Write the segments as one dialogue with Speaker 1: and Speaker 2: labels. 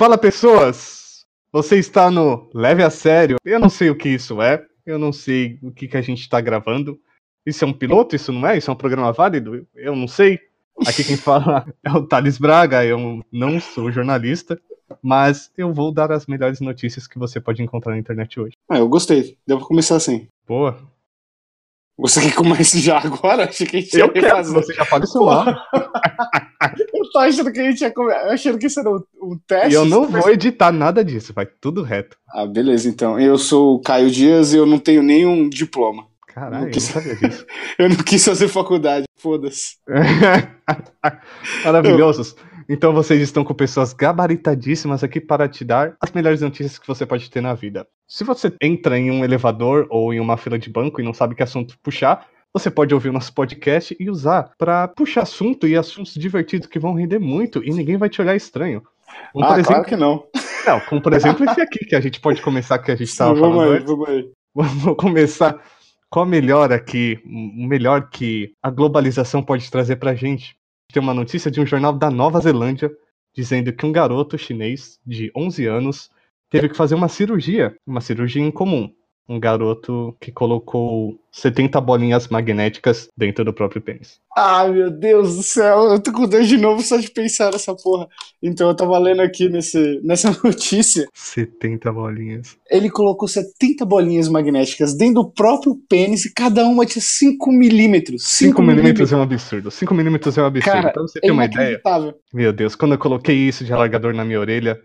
Speaker 1: Fala pessoas! Você está no Leve a Sério. Eu não sei o que isso é, eu não sei o que, que a gente está gravando. Isso é um piloto? Isso não é? Isso é um programa válido? Eu não sei. Aqui quem fala é o Thales Braga, eu não sou jornalista, mas eu vou dar as melhores notícias que você pode encontrar na internet hoje.
Speaker 2: Ah, eu gostei. Devo começar assim.
Speaker 1: Boa.
Speaker 2: Você quer que comece já agora? Achei que a gente
Speaker 1: Eu
Speaker 2: ia
Speaker 1: quero,
Speaker 2: fazer.
Speaker 1: você já pode celular.
Speaker 2: Eu tô achando que a gente ia começar. Achando que isso era um, um teste.
Speaker 1: E eu não vou editar nada disso, vai tudo reto.
Speaker 2: Ah, beleza, então. Eu sou o Caio Dias e eu não tenho nenhum diploma.
Speaker 1: Caralho, eu não
Speaker 2: quis-
Speaker 1: sabia disso.
Speaker 2: Eu não quis fazer faculdade. Foda-se.
Speaker 1: Maravilhosos. Então vocês estão com pessoas gabaritadíssimas aqui para te dar as melhores notícias que você pode ter na vida. Se você entra em um elevador ou em uma fila de banco e não sabe que assunto puxar, você pode ouvir o nosso podcast e usar para puxar assunto e assuntos divertidos que vão render muito e ninguém vai te olhar estranho. Como,
Speaker 2: ah,
Speaker 1: exemplo,
Speaker 2: claro que não.
Speaker 1: não, como por exemplo esse aqui que a gente pode começar que a gente estava
Speaker 2: vamos
Speaker 1: falando
Speaker 2: aí,
Speaker 1: antes.
Speaker 2: vamos aí.
Speaker 1: Vamos começar com a melhor aqui, o melhor que a globalização pode trazer pra gente. Tem uma notícia de um jornal da Nova Zelândia dizendo que um garoto chinês de 11 anos teve que fazer uma cirurgia, uma cirurgia incomum. Um garoto que colocou 70 bolinhas magnéticas dentro do próprio pênis.
Speaker 2: Ai, meu Deus do céu. Eu tô com dor de novo só de pensar nessa porra. Então, eu tava lendo aqui nesse, nessa notícia.
Speaker 1: 70 bolinhas.
Speaker 2: Ele colocou 70 bolinhas magnéticas dentro do próprio pênis e cada uma tinha 5 milímetros.
Speaker 1: 5 milímetros é um absurdo. 5 milímetros é um absurdo.
Speaker 2: Cara,
Speaker 1: pra você
Speaker 2: É
Speaker 1: ter uma ideia. Meu Deus, quando eu coloquei isso de alargador na minha orelha,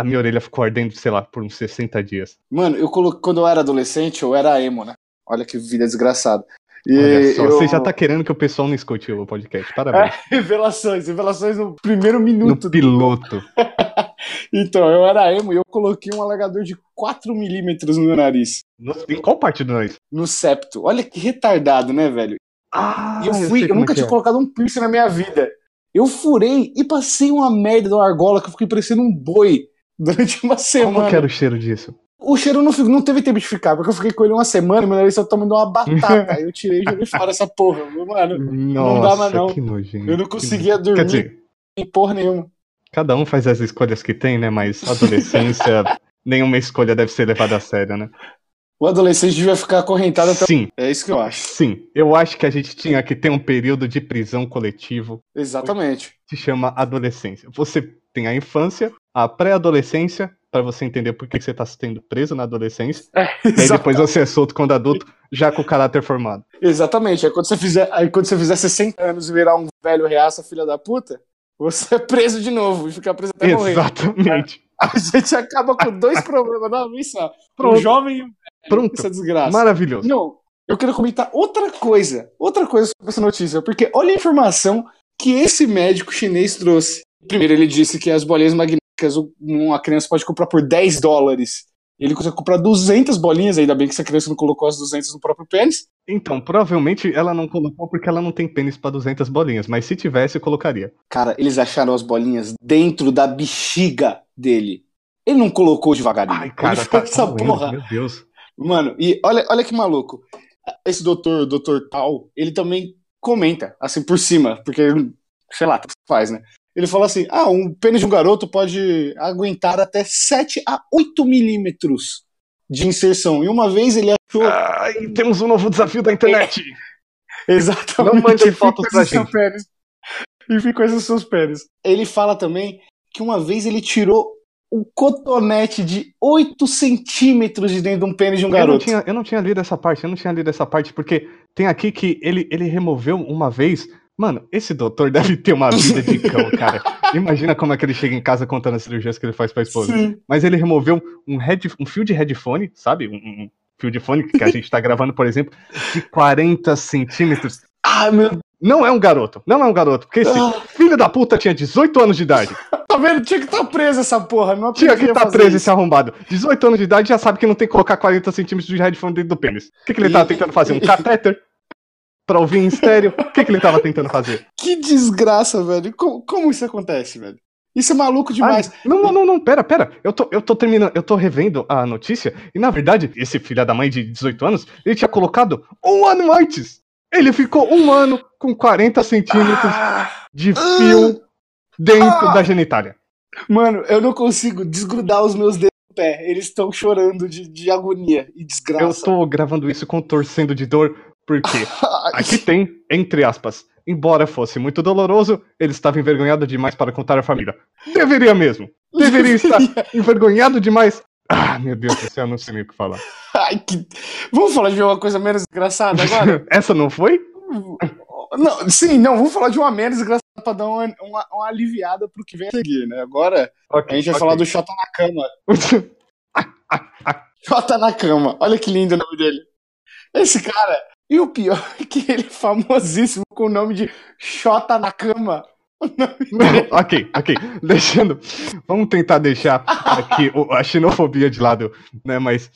Speaker 1: a minha orelha ficou ardendo, sei lá, por uns 60 dias.
Speaker 2: Mano, eu coloquei, quando eu era adolescente, eu era emo, né? Olha que vida desgraçada. E
Speaker 1: Olha só,
Speaker 2: eu-
Speaker 1: você já tá querendo que o pessoal não escute o podcast. Parabéns.
Speaker 2: Revelações, revelações no primeiro minuto.
Speaker 1: no piloto.
Speaker 2: Então, eu era emo e eu coloquei um alargador de 4 milímetros no meu nariz.
Speaker 1: No- em qual parte do nariz?
Speaker 2: No septo. Olha que retardado, né, velho?
Speaker 1: Ah,
Speaker 2: E eu fui, eu,
Speaker 1: como
Speaker 2: nunca
Speaker 1: é
Speaker 2: tinha
Speaker 1: é.
Speaker 2: colocado um piercing na minha vida. Eu furei e passei uma merda da argola que eu fiquei parecendo um boi durante uma
Speaker 1: Como
Speaker 2: semana.
Speaker 1: que era o cheiro disso?
Speaker 2: O cheiro não, não teve tempo de ficar, porque eu fiquei com ele uma semana e meu nariz só tá me dando uma batata. Aí eu tirei e joguei fora essa porra. Mano,
Speaker 1: Nossa,
Speaker 2: dá mais não.
Speaker 1: que nojento.
Speaker 2: eu não
Speaker 1: que
Speaker 2: conseguia
Speaker 1: nojento.
Speaker 2: dormir
Speaker 1: dizer,
Speaker 2: em porra nenhuma.
Speaker 1: cada um faz as escolhas que tem, né? Mas adolescência, nenhuma escolha deve ser levada a sério, né?
Speaker 2: O adolescente devia ficar acorrentado até.
Speaker 1: Sim,
Speaker 2: É isso que eu acho.
Speaker 1: sim. Eu acho que a gente tinha que ter um período de prisão coletivo
Speaker 2: Exatamente.
Speaker 1: que se chama adolescência. Você tem a infância, a pré-adolescência, pra você entender por que você tá sendo preso na adolescência.
Speaker 2: É,
Speaker 1: E depois você é solto quando adulto, já com o caráter formado.
Speaker 2: Exatamente. Aí quando, você fizer, aí quando você fizer 60 anos e virar um velho reaça, filha da puta, você é preso de novo e fica preso até morrer.
Speaker 1: Exatamente.
Speaker 2: A gente acaba com dois problemas na só.
Speaker 1: Pronto.
Speaker 2: Um jovem e um
Speaker 1: Pronto.
Speaker 2: essa desgraça.
Speaker 1: Maravilhoso.
Speaker 2: Não, eu quero comentar outra coisa. Outra coisa sobre essa notícia. Porque olha a informação que esse médico chinês trouxe. Primeiro, ele disse que as bolinhas magnéticas uma criança pode comprar por 10 dólares. Ele consegue comprar 200 bolinhas, ainda bem que essa criança não colocou as 200 no próprio pênis.
Speaker 1: Então, provavelmente ela não colocou porque ela não tem pênis pra 200 bolinhas, mas se tivesse, eu colocaria.
Speaker 2: Cara, eles acharam as bolinhas dentro da bexiga dele. Ele não colocou devagarinho.
Speaker 1: Ai, cara, tá
Speaker 2: essa
Speaker 1: doendo,
Speaker 2: porra.
Speaker 1: meu Deus.
Speaker 2: Mano, e olha, olha que maluco. Esse doutor, doutor Tal, ele também comenta, assim, por cima, porque, sei lá, faz, né? Ele fala assim: ah, um pênis de um garoto pode aguentar até 7 a 8 milímetros de inserção. E uma vez ele achou
Speaker 1: Ai, temos um novo desafio da internet.
Speaker 2: exatamente.
Speaker 1: Não mandem
Speaker 2: e
Speaker 1: fotos pra gente.
Speaker 2: pênis. E fica esses seus pênis. Ele fala também que uma vez ele tirou um cotonete de 8 centímetros de dentro de um pênis de um
Speaker 1: Eu não,
Speaker 2: garoto.
Speaker 1: tinha, eu não tinha lido essa parte, eu não tinha lido essa parte, porque tem aqui que ele, ele removeu uma vez. Mano, esse doutor deve ter uma vida de cão, cara. Imagina como é que ele chega em casa contando as cirurgias que ele faz pra esposa.
Speaker 2: Sim.
Speaker 1: Mas ele removeu um, head, um fio de headphone, sabe? Um, um fio de fone que a gente tá gravando, por exemplo, de 40 centímetros.
Speaker 2: Ah, meu
Speaker 1: Não é um garoto, não é um garoto, porque esse
Speaker 2: Ah.
Speaker 1: filho da puta tinha 18 anos de idade.
Speaker 2: Tá vendo? Tinha que estar preso essa porra. Não
Speaker 1: Tinha que estar
Speaker 2: fazer
Speaker 1: preso
Speaker 2: isso.
Speaker 1: esse arrombado. 18 anos de idade já sabe que não tem que colocar 40 centímetros de headphone dentro do pênis. O que, que ele tava tentando fazer? Um catéter? Pra ouvir em estéreo? O que, que ele tava tentando fazer?
Speaker 2: Que desgraça, velho. Como, como isso acontece, velho? Isso é maluco demais.
Speaker 1: Ai, não, não, não, não, pera, pera. Eu tô, eu tô terminando, eu tô revendo a notícia e na verdade, esse filho da mãe de 18 anos, ele tinha colocado um ano antes. Ele ficou um ano com 40 centímetros
Speaker 2: Ah,
Speaker 1: de fio dentro
Speaker 2: Ah.
Speaker 1: da genitália.
Speaker 2: Mano, eu não consigo desgrudar os meus dedos do pé. Eles estão chorando de, de agonia e desgraça.
Speaker 1: Eu tô gravando isso contorcendo de dor, porque aqui tem, entre aspas, embora fosse muito doloroso, ele estava envergonhado demais para contar à família. Deveria mesmo. Deveria estar envergonhado demais. Ah, meu Deus do céu, eu não sei nem o que falar.
Speaker 2: Ai, que... Vamos falar de uma coisa menos engraçada agora?
Speaker 1: Essa não foi?
Speaker 2: Não, sim, não, vamos falar de uma menos engraçada pra dar uma, uma, uma aliviada pro que vem a seguir, né? Agora
Speaker 1: Ok,
Speaker 2: a gente vai
Speaker 1: ok.
Speaker 2: falar do Xota na cama. Xota na cama. Olha que lindo o nome dele. Esse cara. E o pior é que ele é famosíssimo com o nome de Xota na cama.
Speaker 1: Ok, ok. Deixando. Vamos tentar deixar aqui a xenofobia de lado, né? Mas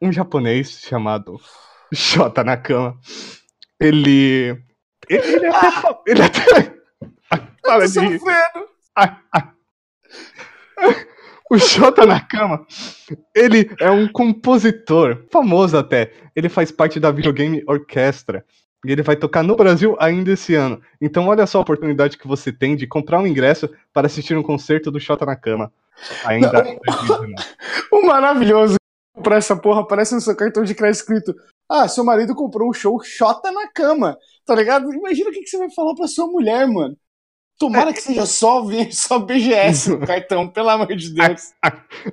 Speaker 1: um japonês chamado Shota Nakama, ele. Ele, ele até. fa- Ele até. Para
Speaker 2: Tô
Speaker 1: de rir.
Speaker 2: sofrendo.
Speaker 1: O Shota Nakama, ele é um compositor, famoso até. Ele faz parte da videogame orquestra. E ele vai tocar no Brasil ainda esse ano. Então olha só a oportunidade que você tem de comprar um ingresso para assistir um concerto do Shota Nakama. Ainda em 2019.
Speaker 2: O maravilhoso pra essa porra aparece no seu cartão de crédito escrito: Ah, seu marido comprou um show Xota na cama. Tá ligado? Imagina o que, que você vai falar pra sua mulher, mano. Tomara que seja só, só BGS no cartão, pelo amor de Deus.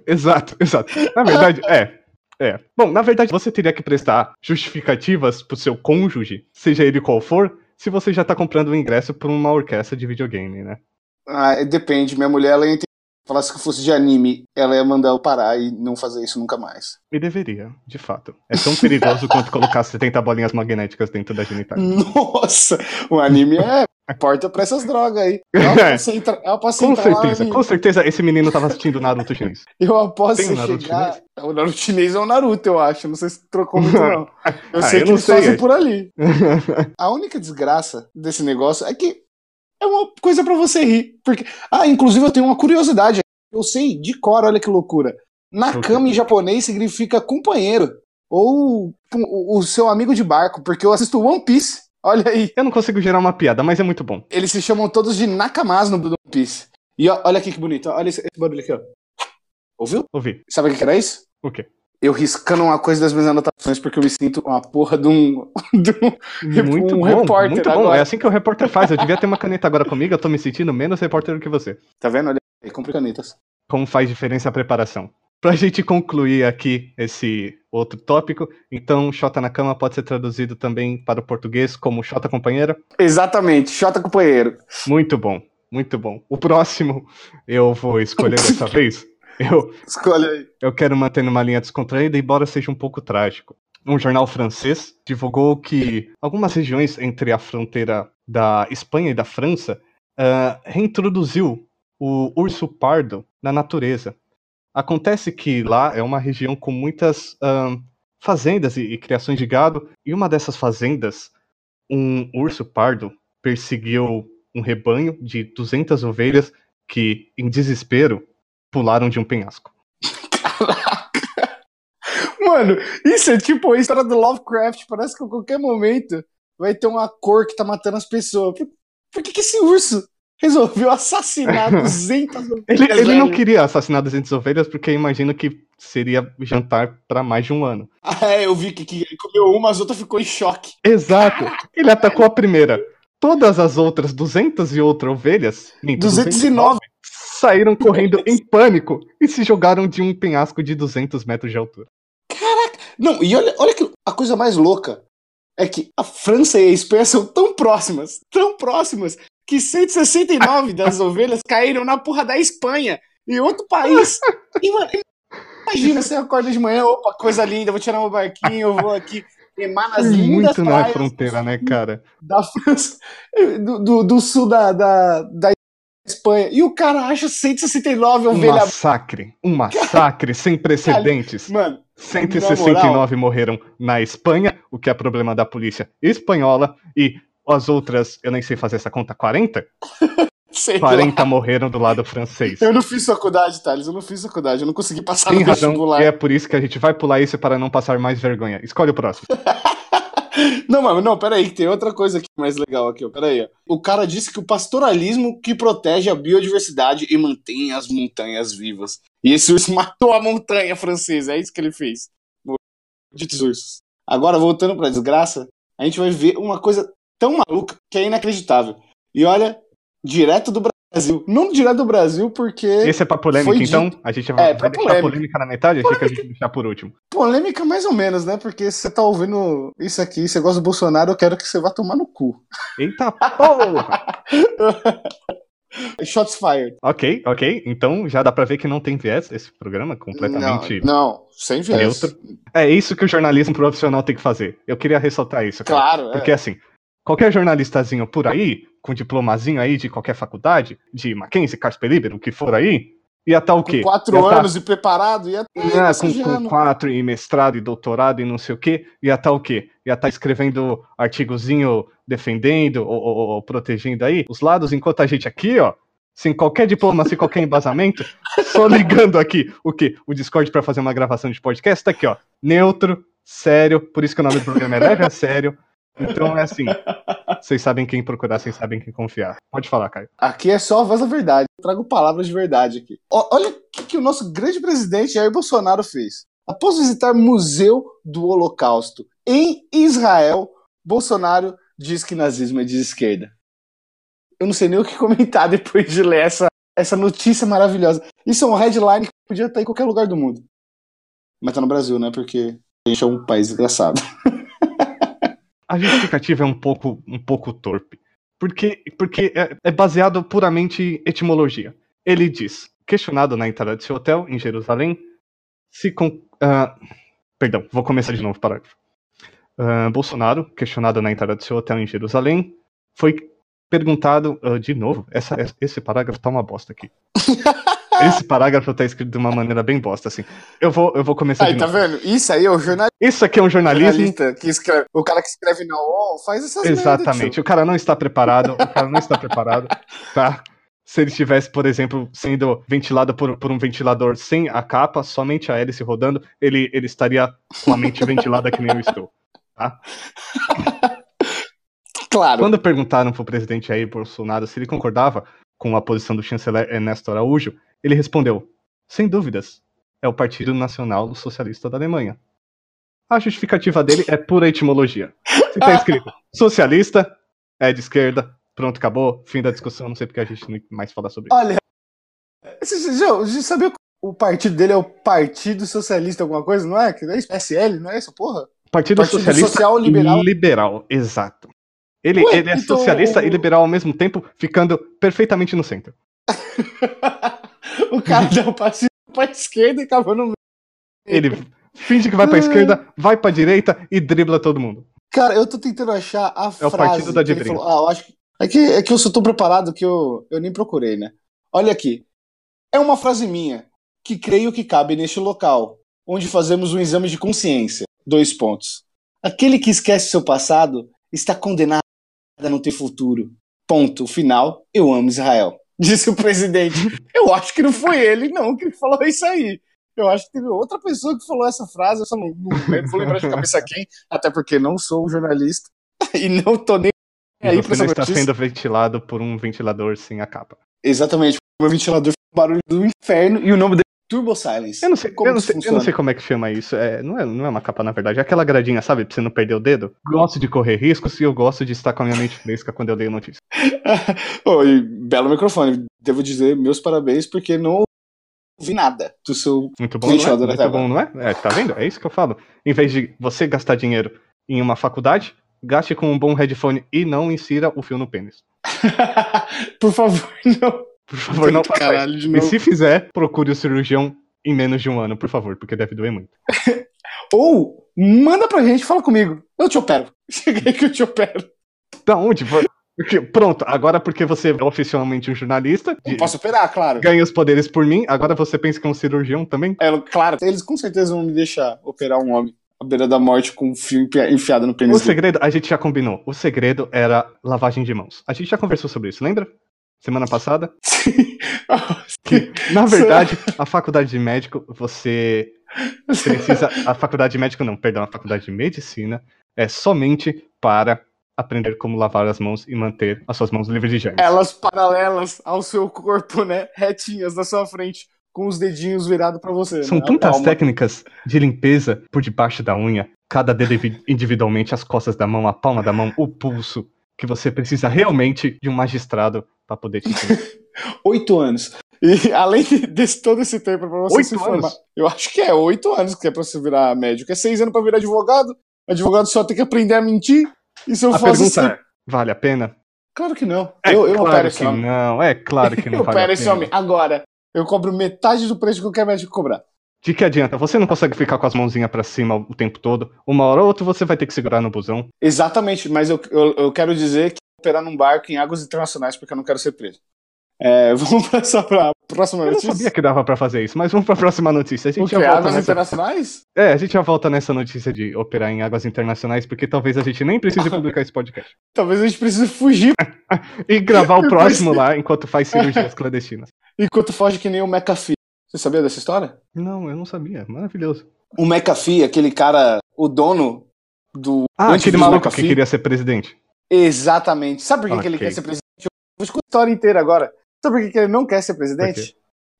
Speaker 1: Exato, exato. Na verdade, é. É. Bom, na verdade, você teria que prestar justificativas pro seu cônjuge, seja ele qual for, se você já tá comprando um ingresso pra uma orquestra de videogame, né?
Speaker 2: Ah, depende. Minha mulher, ela. Falasse que fosse de anime, ela ia mandar eu parar e não fazer isso nunca mais.
Speaker 1: E deveria, de fato. É tão perigoso quanto colocar 70 bolinhas magnéticas dentro da genitália.
Speaker 2: Nossa, o anime é porta pra essas drogas aí. Eu aposto
Speaker 1: Com
Speaker 2: entrar lá no
Speaker 1: certeza,
Speaker 2: anime.
Speaker 1: com certeza esse menino tava assistindo Naruto chinês.
Speaker 2: Eu aposto
Speaker 1: Tem o Naruto
Speaker 2: chegar. O Naruto chinês é o Naruto, eu acho. Não sei se trocou muito, não. Eu
Speaker 1: Ah,
Speaker 2: sei
Speaker 1: eu
Speaker 2: que eles
Speaker 1: sei,
Speaker 2: fazem
Speaker 1: é.
Speaker 2: por ali. A única desgraça desse negócio é que é uma coisa pra você rir. Porque, ah, inclusive eu tenho uma curiosidade. Eu sei de cor, olha que loucura. Nakama em japonês significa companheiro. Ou o, seu amigo de barco, porque eu assisto One Piece. Olha aí.
Speaker 1: Eu não consigo gerar uma piada, mas é muito bom.
Speaker 2: Eles se chamam todos de Nakamas no One Piece. E ó, olha aqui que bonito. Olha esse, esse barulho aqui, ó. Ouviu?
Speaker 1: Ouvi.
Speaker 2: Sabe o que que era isso?
Speaker 1: O quê?
Speaker 2: Eu riscando uma coisa das minhas anotações porque eu me sinto uma porra de um, de um
Speaker 1: Muito
Speaker 2: um
Speaker 1: bom,
Speaker 2: repórter
Speaker 1: muito bom.
Speaker 2: agora.
Speaker 1: É assim que o repórter faz. Eu devia ter uma caneta agora comigo, eu tô me sentindo menos repórter do que você.
Speaker 2: Tá vendo? Olha aí, compre canetas.
Speaker 1: Como faz diferença a preparação. Pra gente concluir aqui esse outro tópico, então Xota na cama pode ser traduzido também para o português como Xota companheira.
Speaker 2: Exatamente, Xota companheiro.
Speaker 1: Muito bom, muito bom. O próximo eu vou escolher dessa vez. Eu,
Speaker 2: Escolhe aí.
Speaker 1: eu quero manter numa linha descontraída, embora seja um pouco trágico. Um jornal francês divulgou que algumas regiões entre a fronteira da Espanha e da França ah, reintroduziu o urso pardo na natureza. Acontece que lá é uma região com muitas ah, fazendas e, e criações de gado, e uma dessas fazendas, um urso pardo perseguiu um rebanho de 200 ovelhas que, em desespero, pularam de um penhasco.
Speaker 2: Mano, isso é tipo a história do Lovecraft. Parece que a qualquer momento vai ter uma cor que tá matando as pessoas. Por, por que, que esse urso resolveu assassinar 200 ovelhas?
Speaker 1: Ele, ele não queria assassinar 200 ovelhas porque imagino que seria jantar para mais de um ano.
Speaker 2: Ah, é, eu vi que, que ele comeu uma, as outras ficou em choque.
Speaker 1: Exato. Ele atacou a primeira. Todas as outras 200 e outra ovelhas, minto,
Speaker 2: 209.
Speaker 1: Saíram correndo em pânico e se jogaram de um penhasco de 200 metros de altura.
Speaker 2: Não, e olha, olha que a coisa mais louca é que a França e a Espanha são tão próximas, tão próximas, que 169 das ovelhas caíram na porra da Espanha, em outro país. Imagina, você acorda de manhã, opa, coisa linda, vou tirar meu barquinho, eu vou aqui remar nas lindas
Speaker 1: Muito na fronteira, né, cara?
Speaker 2: da França, do, do, do sul da, da, da Espanha. E o cara acha 169
Speaker 1: Um
Speaker 2: ovelhas.
Speaker 1: massacre. Um massacre sem precedentes.
Speaker 2: Mano,
Speaker 1: 169 morreram na Espanha, o que é problema da polícia espanhola, e as outras, eu nem sei fazer essa conta, 40?
Speaker 2: sei lá.
Speaker 1: 40 morreram do lado francês.
Speaker 2: Eu não fiz faculdade, Thales, eu não fiz faculdade, eu não consegui passar
Speaker 1: Tem
Speaker 2: no
Speaker 1: razão,
Speaker 2: vestibular.
Speaker 1: e é por isso que a gente vai pular isso para não passar mais vergonha. Escolhe o próximo.
Speaker 2: não, mas não, peraí, tem outra coisa aqui mais legal aqui, ó. Peraí, ó. O cara disse que o pastoralismo que protege a biodiversidade e mantém as montanhas vivas. E esse urso matou a montanha francesa, é isso que ele fez. Ditos ursos. Agora, voltando pra desgraça, a gente vai ver uma coisa tão maluca que é inacreditável. E olha, direto do Brasil. Não direto do Brasil, porque.
Speaker 1: Esse é pra polêmica, então? A gente vai,
Speaker 2: É,
Speaker 1: vai deixar
Speaker 2: polêmica.
Speaker 1: polêmica na metade? Achei que a gente deixar por último.
Speaker 2: Polêmica mais ou menos, né? Porque você tá ouvindo isso aqui, você gosta do Bolsonaro, eu quero que você vá tomar no cu.
Speaker 1: Eita porra!
Speaker 2: Shots fired.
Speaker 1: ok, ok. Então já dá pra ver que não tem viés esse programa, completamente
Speaker 2: Não, não, sem viés.
Speaker 1: neutro. É isso que o jornalismo profissional tem que fazer. Eu queria ressaltar isso, cara.
Speaker 2: Claro, é.
Speaker 1: Porque assim, qualquer jornalistazinho por aí, com diplomazinho aí de qualquer faculdade, de Mackenzie, Casper Liber, o que for aí, ia estar o quê?
Speaker 2: Com quatro
Speaker 1: Ia tá-
Speaker 2: anos e preparado, ia
Speaker 1: Ah,
Speaker 2: estar
Speaker 1: com,
Speaker 2: massageando.
Speaker 1: com quatro e mestrado e doutorado e não sei o quê, ia estar o quê? Ia estar escrevendo artigozinho defendendo ou, ou- ou protegendo aí os lados, enquanto a gente aqui, ó, sem qualquer diploma, sem qualquer embasamento, só ligando aqui o quê? O Discord pra fazer uma gravação de podcast, tá aqui, ó, neutro, sério, por isso que o nome do programa é Leve a Sério. Então é assim, vocês sabem quem procurar, vocês sabem quem confiar. Pode falar, Caio.
Speaker 2: Aqui é só a voz da verdade. Eu trago palavras de verdade aqui. Ó, olha o que, que o nosso grande presidente Jair Bolsonaro fez. Após visitar Museu do Holocausto em Israel, Bolsonaro diz que nazismo é de esquerda. Eu não sei nem o que comentar depois de ler essa, essa notícia maravilhosa. Isso é um headline que podia estar em qualquer lugar do mundo. Mas tá no Brasil, né? Porque a gente é um país desgraçado.
Speaker 1: A justificativa é um pouco, um pouco torpe. Porque, porque é, é baseado puramente em etimologia. Ele diz, questionado na entrada de seu hotel em Jerusalém, se com. ah, perdão, vou começar de novo o parágrafo. Ah, Bolsonaro, questionado na entrada de seu hotel em Jerusalém, foi perguntado ah, de novo. Essa, esse parágrafo tá uma bosta aqui. Esse parágrafo tá escrito de uma maneira bem bosta, assim. Eu vou, eu vou começar
Speaker 2: Aí,
Speaker 1: de
Speaker 2: tá
Speaker 1: novo.
Speaker 2: vendo? Isso aí é o jornalista
Speaker 1: Isso aqui é um jornalismo
Speaker 2: que escreve. O cara que escreve na UOL faz essas merda,
Speaker 1: Exatamente.
Speaker 2: tio.
Speaker 1: o cara não está preparado. O cara não está preparado, tá? Se ele estivesse, por exemplo, sendo ventilado por, por um ventilador sem a capa, somente a hélice rodando, ele, ele estaria com a mente ventilada que nem eu estou.
Speaker 2: Claro.
Speaker 1: Quando perguntaram pro presidente Jair Bolsonaro se ele concordava com a posição do chanceler Ernesto Araújo, ele respondeu: sem dúvidas, é o Partido Nacional Socialista da Alemanha. A justificativa dele é pura etimologia. Se tá escrito socialista, é de esquerda, pronto, acabou, fim da discussão, não sei porque a gente não mais fala sobre isso.
Speaker 2: Olha, você sabia que o partido dele é o Partido Socialista alguma coisa, não é? Que não é isso? PSL, não é isso, porra?
Speaker 1: Partido,
Speaker 2: Partido
Speaker 1: Socialista
Speaker 2: Social Liberal.
Speaker 1: Liberal, exato. Ele,
Speaker 2: Ué,
Speaker 1: ele é
Speaker 2: então
Speaker 1: socialista e liberal ao mesmo tempo, ficando perfeitamente no centro.
Speaker 2: o cara dá um passinho pra esquerda e acabou no meio.
Speaker 1: Ele finge que vai pra esquerda, vai pra direita e dribla todo mundo.
Speaker 2: Cara, eu tô tentando achar a
Speaker 1: É o
Speaker 2: frase
Speaker 1: partido da
Speaker 2: que ele
Speaker 1: direita.
Speaker 2: falou. Ah, eu acho que... É, que, é que eu sou tão preparado que eu, eu nem procurei, né? Olha aqui. É uma frase minha, que creio que cabe neste local, onde fazemos um exame de consciência. Dois pontos. Aquele que esquece seu passado está condenado a não ter futuro. Ponto. Final. Eu amo Israel. Disse o presidente. Eu acho que não foi ele, não, que falou isso aí. Eu acho que teve outra pessoa que falou essa frase. Eu só não, não vou lembrar de cabeça quem, até porque não sou um jornalista e não tô nem aí pra
Speaker 1: você
Speaker 2: essa
Speaker 1: está sendo ventilado por um ventilador sem a capa.
Speaker 2: Exatamente. O meu ventilador fez um barulho do inferno e o nome dele Turbo Silence.
Speaker 1: Eu não sei,
Speaker 2: Como
Speaker 1: eu não sei, eu não sei como é que chama isso. É, não, é, não é uma capa, na verdade. É aquela gradinha, sabe? Pra você não perder o dedo. Gosto de correr riscos e eu gosto de estar com a minha mente fresca quando eu leio notícia.
Speaker 2: Oi, belo microfone. Devo dizer meus parabéns porque não ouvi nada do seu.
Speaker 1: Muito bom, não é? Muito bom, não é? É, tá vendo? É isso que eu falo. Em vez de você gastar dinheiro em uma faculdade, gaste com um bom headphone e não insira o fio no pênis.
Speaker 2: Por favor, não.
Speaker 1: Por favor, não faça isso.
Speaker 2: De
Speaker 1: E
Speaker 2: novo.
Speaker 1: se fizer, procure o cirurgião em menos de um ano, por favor, porque deve doer muito.
Speaker 2: Ou manda pra gente, fala comigo. Eu te opero. Cheguei que eu te opero.
Speaker 1: Da onde? Porque- Pronto, agora porque você é oficialmente um jornalista,
Speaker 2: Eu posso operar, claro.
Speaker 1: ganha os poderes por mim, agora você pensa que é um cirurgião também?
Speaker 2: É, claro, eles com certeza vão me deixar operar um homem à beira da morte com um fio enfi- enfiado no
Speaker 1: O
Speaker 2: pênis dele.
Speaker 1: segredo, a gente já combinou. O segredo era lavagem de mãos. A gente já conversou sobre isso, lembra? Semana passada? Que, na verdade, a faculdade de médico, você precisa. A faculdade de médico, não, perdão, a faculdade de medicina, é somente para aprender como lavar as mãos e manter as suas mãos livres de germes.
Speaker 2: Elas paralelas ao seu corpo, né? Retinhas na sua frente, com os dedinhos virados para você.
Speaker 1: São
Speaker 2: né?
Speaker 1: tantas
Speaker 2: Calma.
Speaker 1: técnicas de limpeza por debaixo da unha, cada dedo individualmente, as costas da mão, a palma da mão, o pulso, que você precisa realmente de um magistrado para poder te ensinar.
Speaker 2: Oito anos. E além desse todo esse tempo pra você
Speaker 1: Oito
Speaker 2: se formar.
Speaker 1: anos?
Speaker 2: Eu acho que é oito anos que é pra você virar médico. É seis anos pra virar advogado. Advogado só tem que aprender a mentir. E se eu
Speaker 1: A pergunta
Speaker 2: assim-
Speaker 1: é, vale a pena?
Speaker 2: Claro que não.
Speaker 1: É
Speaker 2: eu eu
Speaker 1: claro
Speaker 2: opero
Speaker 1: que
Speaker 2: esse homem.
Speaker 1: não, é claro que não
Speaker 2: eu
Speaker 1: vale
Speaker 2: opero esse homem. Agora, eu cobro metade do preço que qualquer médico cobrar.
Speaker 1: De que adianta? Você não consegue ficar com as mãozinhas pra cima o tempo todo. Uma hora ou outra você vai ter que segurar no busão.
Speaker 2: Exatamente, mas eu, eu, eu quero dizer que operar num barco em águas internacionais porque eu não quero ser preso. É, vamos passar pra próxima
Speaker 1: Eu não
Speaker 2: notícia.
Speaker 1: sabia que dava pra fazer isso, mas vamos pra próxima notícia. A gente
Speaker 2: que?
Speaker 1: já volta
Speaker 2: Águas
Speaker 1: nessa...
Speaker 2: internacionais?
Speaker 1: É, a gente já volta nessa notícia de operar em águas internacionais, porque talvez a gente nem precise publicar esse podcast.
Speaker 2: Talvez a gente precise fugir
Speaker 1: E gravar o próximo lá enquanto faz cirurgias clandestinas.
Speaker 2: enquanto foge que nem o McAfee. Você sabia dessa história?
Speaker 1: Não, eu não sabia. Maravilhoso.
Speaker 2: O McAfee, aquele cara, o dono do.
Speaker 1: Ah,
Speaker 2: antes
Speaker 1: aquele maluco que
Speaker 2: McAfee.
Speaker 1: queria ser presidente.
Speaker 2: Exatamente. Sabe por que, que ele quer ser presidente? Eu vou escutar a história inteira agora. Sabe por que, que ele não quer ser presidente?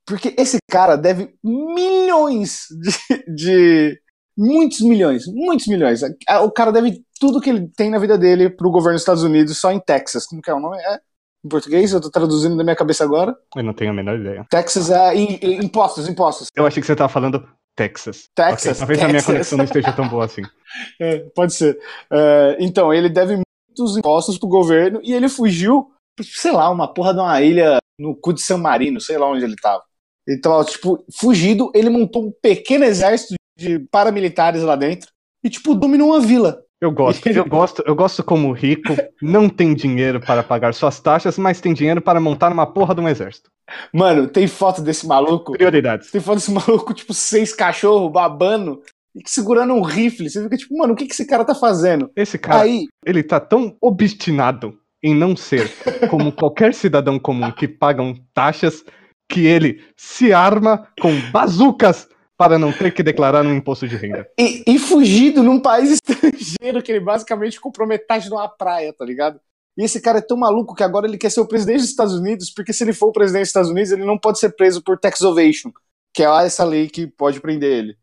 Speaker 2: Porque esse cara deve milhões de, de- Muitos milhões, muitos milhões. O cara deve tudo que ele tem na vida dele pro governo dos Estados Unidos só em Texas. Como que é o nome? É? Em português? Eu tô traduzindo da minha cabeça agora.
Speaker 1: Eu não tenho a menor ideia.
Speaker 2: Texas é im- impostos, impostos.
Speaker 1: Eu achei que você tava falando Texas.
Speaker 2: Texas,
Speaker 1: Ok, Talvez a minha
Speaker 2: Texas.
Speaker 1: conexão não esteja tão boa assim.
Speaker 2: É, pode ser. É, então, ele deve muitos impostos pro governo e ele fugiu, sei lá, uma porra de uma ilha no cu de San Marino, sei lá onde ele tava. Ele tava, tipo, fugido, ele montou um pequeno exército de paramilitares lá dentro e, tipo, dominou uma vila.
Speaker 1: Eu gosto, eu gosto, eu gosto como rico, não tem dinheiro para pagar suas taxas, mas tem dinheiro para montar uma porra de um exército.
Speaker 2: Mano, tem foto desse maluco.
Speaker 1: Prioridades.
Speaker 2: Tem foto desse maluco, tipo, seis cachorros babando segurando um rifle. Você fica tipo, mano, o que, que esse cara tá fazendo?
Speaker 1: Esse cara,
Speaker 2: Aí,
Speaker 1: ele tá tão obstinado em não ser como qualquer cidadão comum que pagam taxas que ele se arma com bazucas para não ter que declarar um imposto de renda.
Speaker 2: E, e fugido num país estrangeiro que ele basicamente comprou metade de uma praia, tá ligado? E esse cara é tão maluco que agora ele quer ser o presidente dos Estados Unidos, porque se ele for o presidente dos Estados Unidos, ele não pode ser preso por tax evasion, que é essa lei que pode prender ele.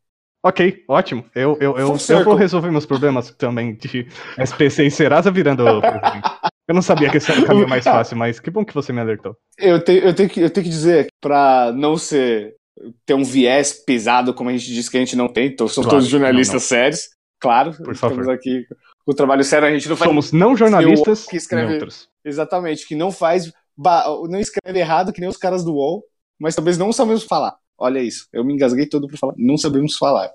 Speaker 1: Ok, ótimo. Eu, eu, eu, eu vou resolver meus problemas também de SPC e Serasa virando. Eu não sabia que esse era o caminho mais fácil, mas que bom que você me alertou.
Speaker 2: Eu, te, eu, tenho, que, eu tenho que dizer, pra não ser ter um viés pesado, como a gente disse que a gente não tem, então são
Speaker 1: Claro,
Speaker 2: todos jornalistas
Speaker 1: não,
Speaker 2: sérios, claro,
Speaker 1: Por
Speaker 2: estamos
Speaker 1: favor.
Speaker 2: aqui o trabalho sério, a gente não faz
Speaker 1: Somos não jornalistas
Speaker 2: que escreve-
Speaker 1: neutros.
Speaker 2: Exatamente, que não faz. Não escreve errado que nem os caras do UOL, mas talvez não sabemos falar. Olha isso, eu me engasguei todo pra falar. Não sabemos falar.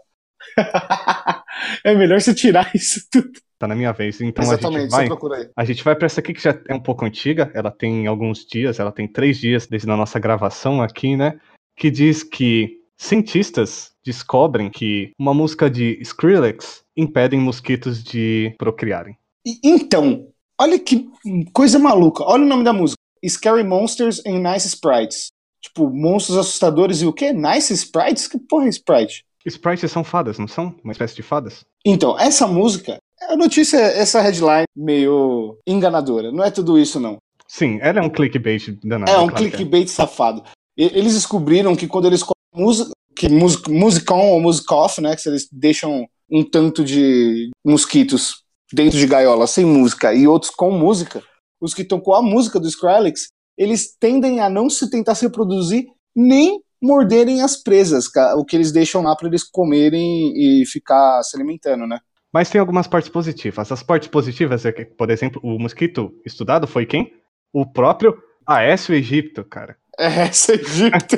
Speaker 2: é melhor você tirar isso tudo.
Speaker 1: Tá na minha vez. Então a
Speaker 2: Exatamente,
Speaker 1: gente
Speaker 2: você
Speaker 1: vai.
Speaker 2: procura aí.
Speaker 1: A gente vai pra essa aqui que já é um pouco antiga. Ela tem alguns dias, ela tem três dias desde a nossa gravação aqui, né? Que diz que cientistas descobrem que uma música de Skrillex impedem mosquitos de procriarem.
Speaker 2: Então, olha que coisa maluca. Olha o nome da música: Scary Monsters and Nice Sprites. Tipo, monstros assustadores e o quê? Nice Sprites? Que porra é Sprite?
Speaker 1: Sprites são fadas, não são? Uma espécie de fadas?
Speaker 2: Então, essa música, a notícia, essa headline meio enganadora. Não é tudo isso, não.
Speaker 1: Sim, ela é um clickbait danado.
Speaker 2: É um
Speaker 1: claro que
Speaker 2: clickbait safado. E- Eles descobriram que quando eles colocam música, que music, musicon ou music off, né, que eles deixam um tanto de mosquitos dentro de gaiola sem música e outros com música, os que estão com a música do Skrillex, eles tendem a não se tentar se reproduzir nem morderem as presas, o que eles deixam lá para eles comerem e ficar se alimentando, né?
Speaker 1: Mas tem algumas partes positivas. As partes positivas é que, por exemplo, o mosquito estudado foi quem? O próprio Aécio Egipto, cara.
Speaker 2: Essa Egito.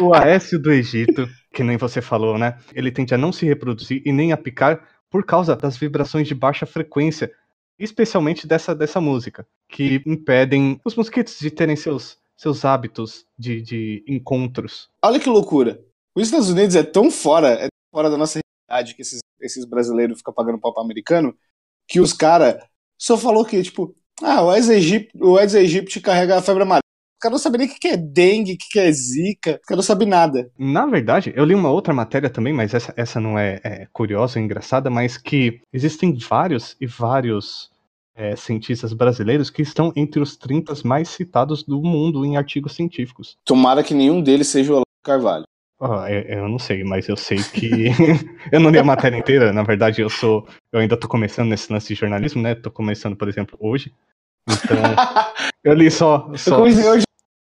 Speaker 1: O Aécio do Egito, que nem você falou, né? Ele tende a não se reproduzir e nem a picar por causa das vibrações de baixa frequência, especialmente dessa, dessa música, que impedem os mosquitos de terem seus, seus hábitos de, de encontros.
Speaker 2: Olha que loucura. Os Estados Unidos é tão fora, é tão fora da nossa realidade que esses, esses brasileiros ficam pagando pau pra americano, que os caras só falou que, tipo, ah, o Aedes aegypti, o Aedes aegypti carrega a febre amarela. caras não sabem nem o que é dengue, o que é zika, os caras não sabem nada.
Speaker 1: Na verdade, eu li uma outra matéria também, mas essa, essa não é, é curiosa, é engraçada, mas que existem vários e vários é, cientistas brasileiros que estão entre os 30 mais citados do mundo em artigos científicos.
Speaker 2: Tomara que nenhum deles seja o Olavo Carvalho.
Speaker 1: Eu, eu, não sei, mas eu sei que. eu não li a matéria inteira, na verdade, eu sou. Eu ainda tô começando nesse lance de jornalismo, né? Tô começando, por exemplo, hoje. Então. eu li só. só... Eu comecei hoje.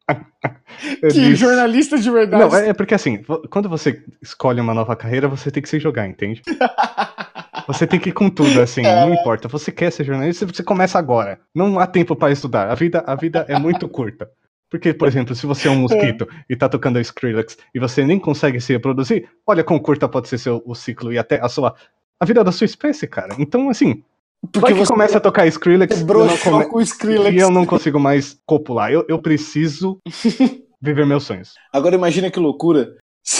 Speaker 2: que li... jornalista de verdade.
Speaker 1: Não, é, é porque assim, quando você escolhe uma nova carreira, você tem que se jogar, entende? Você tem que ir com tudo, assim, é. não importa. Você quer ser jornalista, você começa agora. Não há tempo para estudar. A vida, a vida é muito curta. Porque, por exemplo, se você é um mosquito é. e tá tocando a Skrillex e você nem consegue se reproduzir, olha quão curta pode ser seu, o ciclo e até a sua. a vida da sua espécie, cara. Então, assim. Porque vai que você começa a tocar Skrillex,
Speaker 2: eu não come... com Skrillex
Speaker 1: e eu não consigo mais copular. Eu, eu preciso viver meus sonhos.
Speaker 2: Agora imagina que loucura.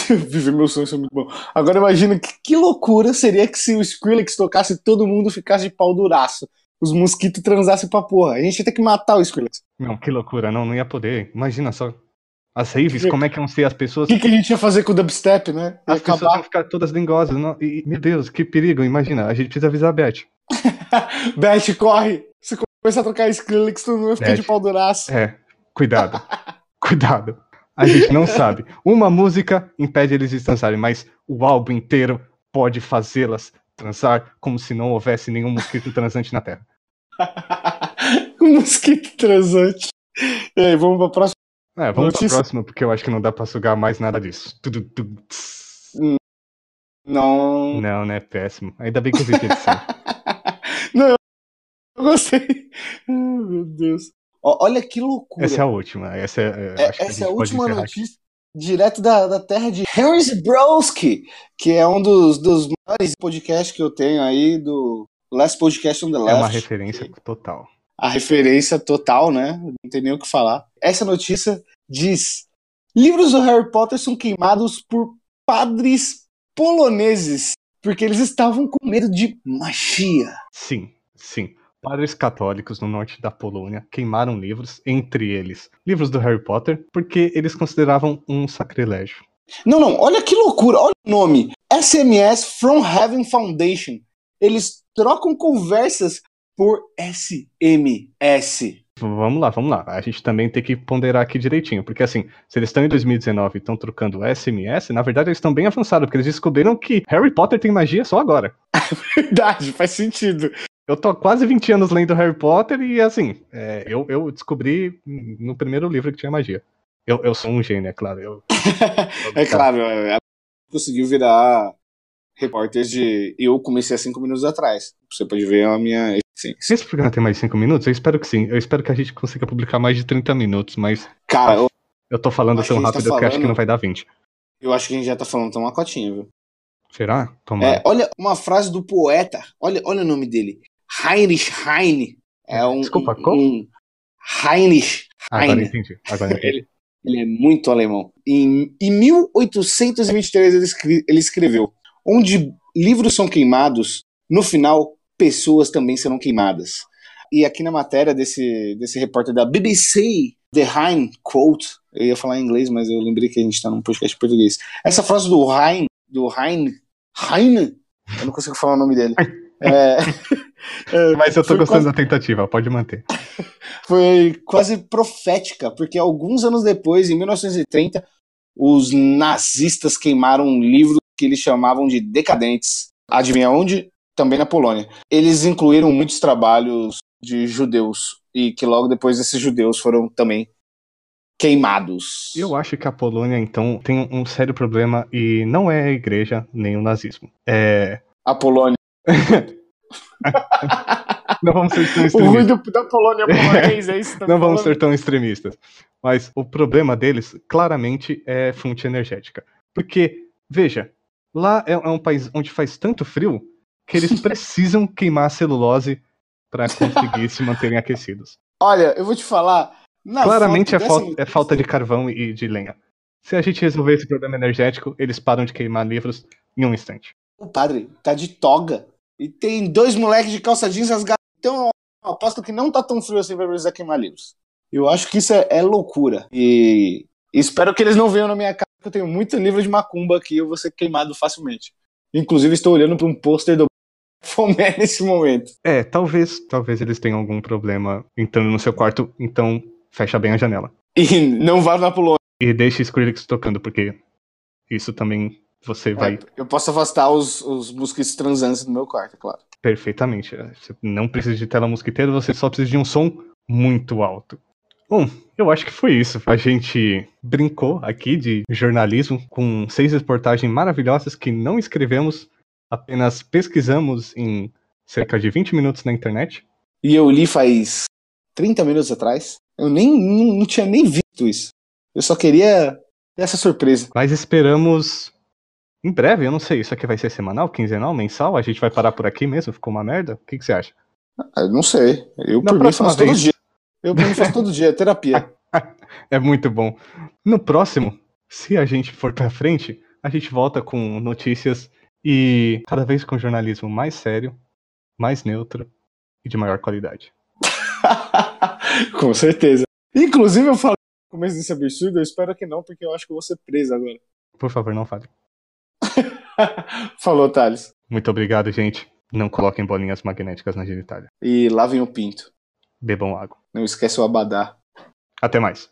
Speaker 2: Viver meus sonhos é muito bom. Agora imagina que, que loucura seria que se o Skrillex tocasse todo mundo ficasse de pau duraço os mosquitos transassem pra porra. A gente ia ter que matar o Skrillex.
Speaker 1: Não, que loucura, não, não ia poder. Imagina só. As raves, como é que iam ser as pessoas.
Speaker 2: O que, que a gente ia fazer com o dubstep, né?
Speaker 1: Ia as acabar... pessoas iam ficar todas lingosas. Não... E, meu Deus, que perigo, imagina. A gente precisa avisar a Beth.
Speaker 2: Beth, corre! Se começar a trocar Skrillex, tu não fica de pau duraço.
Speaker 1: É, cuidado. cuidado. A gente não sabe. Uma música impede eles de descansarem, mas o álbum inteiro pode fazê-las transar como se não houvesse nenhum mosquito transante na Terra.
Speaker 2: um mosquito transante. E aí, vamos pra próxima.
Speaker 1: É, vamos Notícia. pra próxima, porque eu acho que não dá pra sugar mais nada disso.
Speaker 2: Não.
Speaker 1: Não, né? Péssimo. Ainda bem que eu vi edição.
Speaker 2: não, eu gostei. Oh, meu Deus. Olha que loucura.
Speaker 1: Essa é a última. Essa é,
Speaker 2: é essa é a última notícia direto da, da terra de Henry Zebrowski, que é um dos, dos maiores podcasts que eu tenho aí, do Last Podcast on the Left.
Speaker 1: É uma referência total.
Speaker 2: A referência total, né? Não tem nem o que falar. Essa notícia diz: livros do Harry Potter são queimados por padres poloneses porque eles estavam com medo de magia.
Speaker 1: Sim, sim padres católicos no norte da Polônia queimaram livros, entre eles livros do Harry Potter, porque eles consideravam um sacrilégio.
Speaker 2: Não, não, olha que loucura, olha o nome: SMS From Heaven Foundation. Eles trocam conversas por SMS.
Speaker 1: Vamos lá, vamos lá. A gente também tem que ponderar aqui direitinho, porque assim, se eles estão em 2019 e estão trocando SMS, na verdade eles estão bem avançados, porque eles descobriram que Harry Potter tem magia só agora.
Speaker 2: Verdade, faz sentido
Speaker 1: eu tô quase 20 anos lendo Harry Potter e, assim, é, eu, eu descobri no primeiro livro que tinha magia. Eu, eu sou um gênio, é claro. Eu,
Speaker 2: é claro, ela é, conseguiu virar repórter de. Eu comecei há cinco minutos atrás. Você pode ver a minha
Speaker 1: eficiência. Esse programa tem mais de 5 minutos? Eu espero que sim. Eu espero que a gente consiga publicar mais de 30 minutos, mas.
Speaker 2: Cara, eu,
Speaker 1: eu tô falando tão rápido tá falando... que acho que não vai dar 20.
Speaker 2: Eu acho que a gente já tá falando tão uma cotinha, viu?
Speaker 1: Será?
Speaker 2: É, olha uma frase do poeta. Olha, olha o nome dele. Heinrich Heine. É um.
Speaker 1: Desculpa, como? Um
Speaker 2: Heinrich
Speaker 1: Heine. Agora entendi. Agora entendi.
Speaker 2: ele, ele é muito alemão. Em, em 1823 ele, escre, ele escreveu: Onde livros são queimados, no final pessoas também serão queimadas. E aqui na matéria desse, desse repórter da BBC, The Heine Quote, eu ia falar em inglês, mas eu lembrei que a gente está num podcast português. Essa frase do Heine, do Heine, Heine, eu não consigo falar o nome dele. É,
Speaker 1: Mas eu tô gostando quase... da tentativa, pode manter.
Speaker 2: Foi quase profética, porque alguns anos depois, em 1930, os nazistas queimaram um livro que eles chamavam de Decadentes. Adivinha onde? Também na Polônia. Eles incluíram muitos trabalhos de judeus e que logo depois esses judeus foram também queimados.
Speaker 1: Eu acho que a Polônia, então, tem um sério problema e não é a igreja nem o nazismo. É.
Speaker 2: A Polônia.
Speaker 1: não vamos ser tão extremistas. O ruim da Polônia polonês, é isso? Não vamos ser tão extremistas. Mas o problema deles, claramente, é fonte energética. Porque, veja, lá é, é um país onde faz tanto frio que eles precisam queimar a celulose para conseguir se manterem aquecidos.
Speaker 2: Olha, eu vou te falar.
Speaker 1: Claramente é, é falta de carvão e de lenha. Se a gente resolver esse problema energético, eles param de queimar livros em um instante.
Speaker 2: O padre tá de toga. E tem dois moleques de calça jeans rasgados. Então, eu aposto que não tá tão frio assim pra precisar queimar livros. Eu acho que isso é, é loucura. E espero que eles não venham na minha casa, porque eu tenho muito livro de macumba aqui, eu vou ser queimado facilmente. Inclusive, estou olhando para um pôster do Fomé nesse momento.
Speaker 1: É, talvez, talvez eles tenham algum problema entrando no seu quarto, então fecha bem a janela.
Speaker 2: E não vá na Polônia.
Speaker 1: E deixe Skrillex tocando, porque isso também você vai.
Speaker 2: É, eu posso afastar os, os mosquitos transantes do meu quarto, é claro.
Speaker 1: Perfeitamente. Você não precisa de tela mosquiteira, você só precisa de um som muito alto. Bom, eu acho que foi isso. A gente brincou aqui de jornalismo com seis reportagens maravilhosas que não escrevemos, apenas pesquisamos em cerca de 20 minutos na internet.
Speaker 2: E eu li faz 30 minutos atrás. Eu nem não, não tinha nem visto isso. Eu só queria ter essa surpresa.
Speaker 1: Mas esperamos em breve, eu não sei, isso aqui vai ser semanal, quinzenal, mensal? A gente vai parar por aqui mesmo? Ficou uma merda? O que, que você acha?
Speaker 2: Ah, eu não sei. Eu Na por mim faço vez... todo dia. Eu por mim faço todo dia, é terapia.
Speaker 1: é muito bom. No próximo, se a gente for pra frente, a gente volta com notícias e cada vez com jornalismo mais sério, mais neutro e de maior qualidade.
Speaker 2: com certeza. Inclusive, eu falei no começo desse absurdo, eu espero que não, porque eu acho que eu vou ser preso agora.
Speaker 1: Por favor, não fale.
Speaker 2: Falou, Thales.
Speaker 1: Muito obrigado, gente. Não coloquem bolinhas magnéticas na genitália.
Speaker 2: E lavem o pinto.
Speaker 1: Bebam água.
Speaker 2: Não esquece o abadá.
Speaker 1: Até mais.